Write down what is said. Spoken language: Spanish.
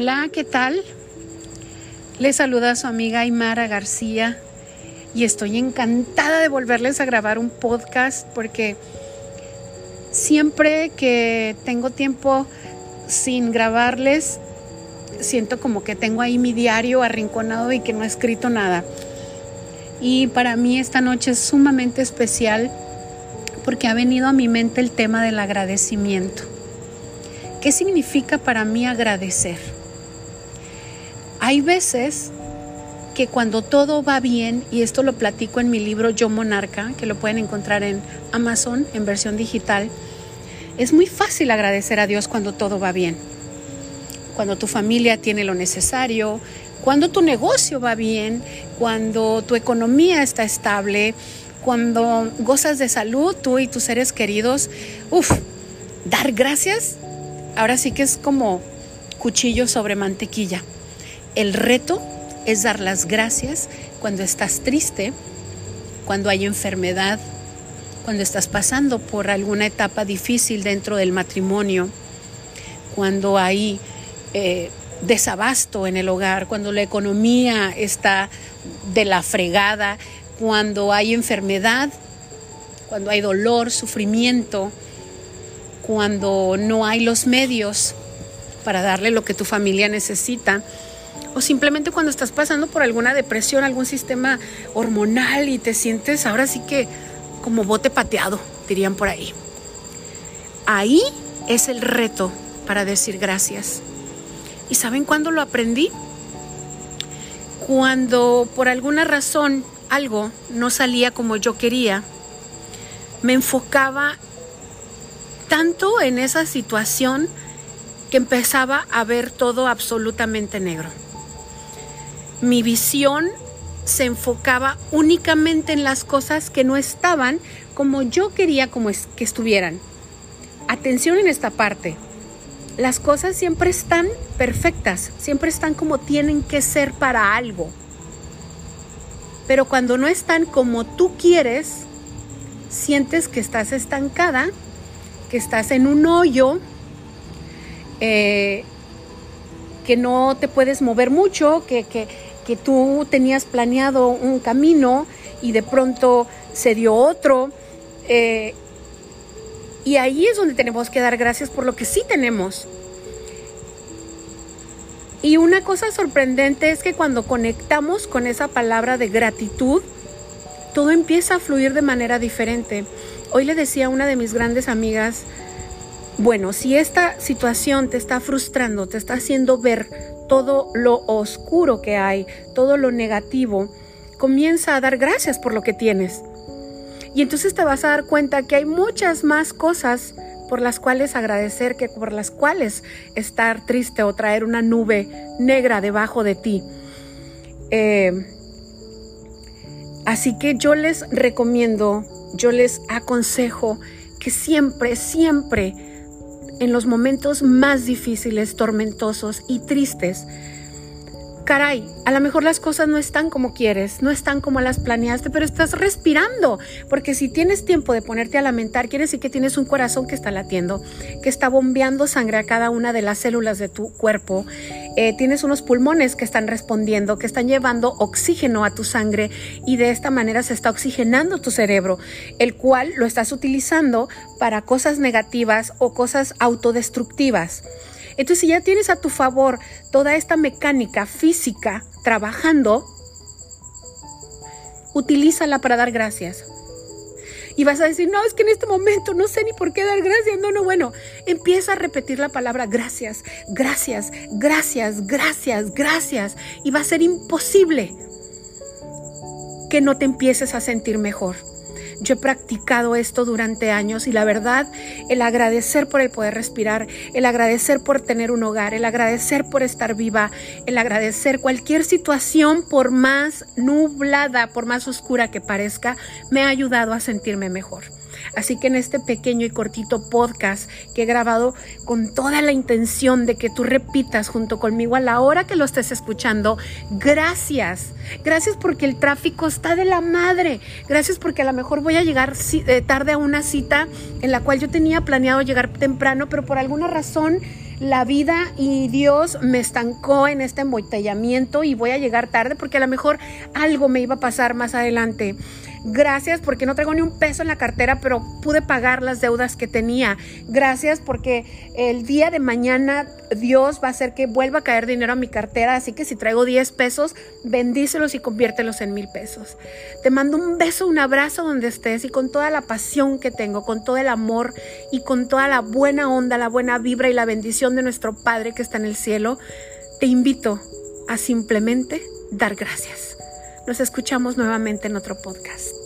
Hola, ¿qué tal? Les saluda su amiga Aymara García y estoy encantada de volverles a grabar un podcast porque siempre que tengo tiempo sin grabarles, siento como que tengo ahí mi diario arrinconado y que no he escrito nada. Y para mí esta noche es sumamente especial porque ha venido a mi mente el tema del agradecimiento. ¿Qué significa para mí agradecer? Hay veces que cuando todo va bien, y esto lo platico en mi libro Yo Monarca, que lo pueden encontrar en Amazon en versión digital, es muy fácil agradecer a Dios cuando todo va bien. Cuando tu familia tiene lo necesario, cuando tu negocio va bien, cuando tu economía está estable, cuando gozas de salud, tú y tus seres queridos, uff, dar gracias, ahora sí que es como cuchillo sobre mantequilla. El reto es dar las gracias cuando estás triste, cuando hay enfermedad, cuando estás pasando por alguna etapa difícil dentro del matrimonio, cuando hay eh, desabasto en el hogar, cuando la economía está de la fregada, cuando hay enfermedad, cuando hay dolor, sufrimiento, cuando no hay los medios para darle lo que tu familia necesita o simplemente cuando estás pasando por alguna depresión, algún sistema hormonal y te sientes ahora sí que como bote pateado, dirían por ahí. Ahí es el reto para decir gracias. ¿Y saben cuándo lo aprendí? Cuando por alguna razón algo no salía como yo quería, me enfocaba tanto en esa situación que empezaba a ver todo absolutamente negro mi visión se enfocaba únicamente en las cosas que no estaban como yo quería como que estuvieran. Atención en esta parte. Las cosas siempre están perfectas, siempre están como tienen que ser para algo. Pero cuando no están como tú quieres, sientes que estás estancada, que estás en un hoyo, eh, que no te puedes mover mucho, que, que, que tú tenías planeado un camino y de pronto se dio otro. Eh, y ahí es donde tenemos que dar gracias por lo que sí tenemos. Y una cosa sorprendente es que cuando conectamos con esa palabra de gratitud, todo empieza a fluir de manera diferente. Hoy le decía a una de mis grandes amigas, bueno, si esta situación te está frustrando, te está haciendo ver todo lo oscuro que hay, todo lo negativo, comienza a dar gracias por lo que tienes. Y entonces te vas a dar cuenta que hay muchas más cosas por las cuales agradecer que por las cuales estar triste o traer una nube negra debajo de ti. Eh, así que yo les recomiendo, yo les aconsejo que siempre, siempre en los momentos más difíciles, tormentosos y tristes, caray, a lo mejor las cosas no están como quieres, no están como las planeaste, pero estás respirando, porque si tienes tiempo de ponerte a lamentar, quiere decir que tienes un corazón que está latiendo, que está bombeando sangre a cada una de las células de tu cuerpo, eh, tienes unos pulmones que están respondiendo, que están llevando oxígeno a tu sangre y de esta manera se está oxigenando tu cerebro, el cual lo estás utilizando para cosas negativas o cosas autodestructivas. Entonces, si ya tienes a tu favor toda esta mecánica física trabajando, utilízala para dar gracias. Y vas a decir, no, es que en este momento no sé ni por qué dar gracias. No, no, bueno, empieza a repetir la palabra gracias, gracias, gracias, gracias, gracias. Y va a ser imposible que no te empieces a sentir mejor. Yo he practicado esto durante años y la verdad, el agradecer por el poder respirar, el agradecer por tener un hogar, el agradecer por estar viva, el agradecer cualquier situación por más nublada, por más oscura que parezca, me ha ayudado a sentirme mejor. Así que en este pequeño y cortito podcast que he grabado con toda la intención de que tú repitas junto conmigo a la hora que lo estés escuchando, gracias. Gracias porque el tráfico está de la madre. Gracias porque a lo mejor voy a llegar eh, tarde a una cita en la cual yo tenía planeado llegar temprano, pero por alguna razón la vida y Dios me estancó en este embotellamiento y voy a llegar tarde porque a lo mejor algo me iba a pasar más adelante. Gracias porque no traigo ni un peso en la cartera, pero pude pagar las deudas que tenía. Gracias porque el día de mañana Dios va a hacer que vuelva a caer dinero a mi cartera. Así que si traigo 10 pesos, bendícelos y conviértelos en mil pesos. Te mando un beso, un abrazo donde estés y con toda la pasión que tengo, con todo el amor y con toda la buena onda, la buena vibra y la bendición de nuestro Padre que está en el cielo, te invito a simplemente dar gracias. Nos escuchamos nuevamente en otro podcast.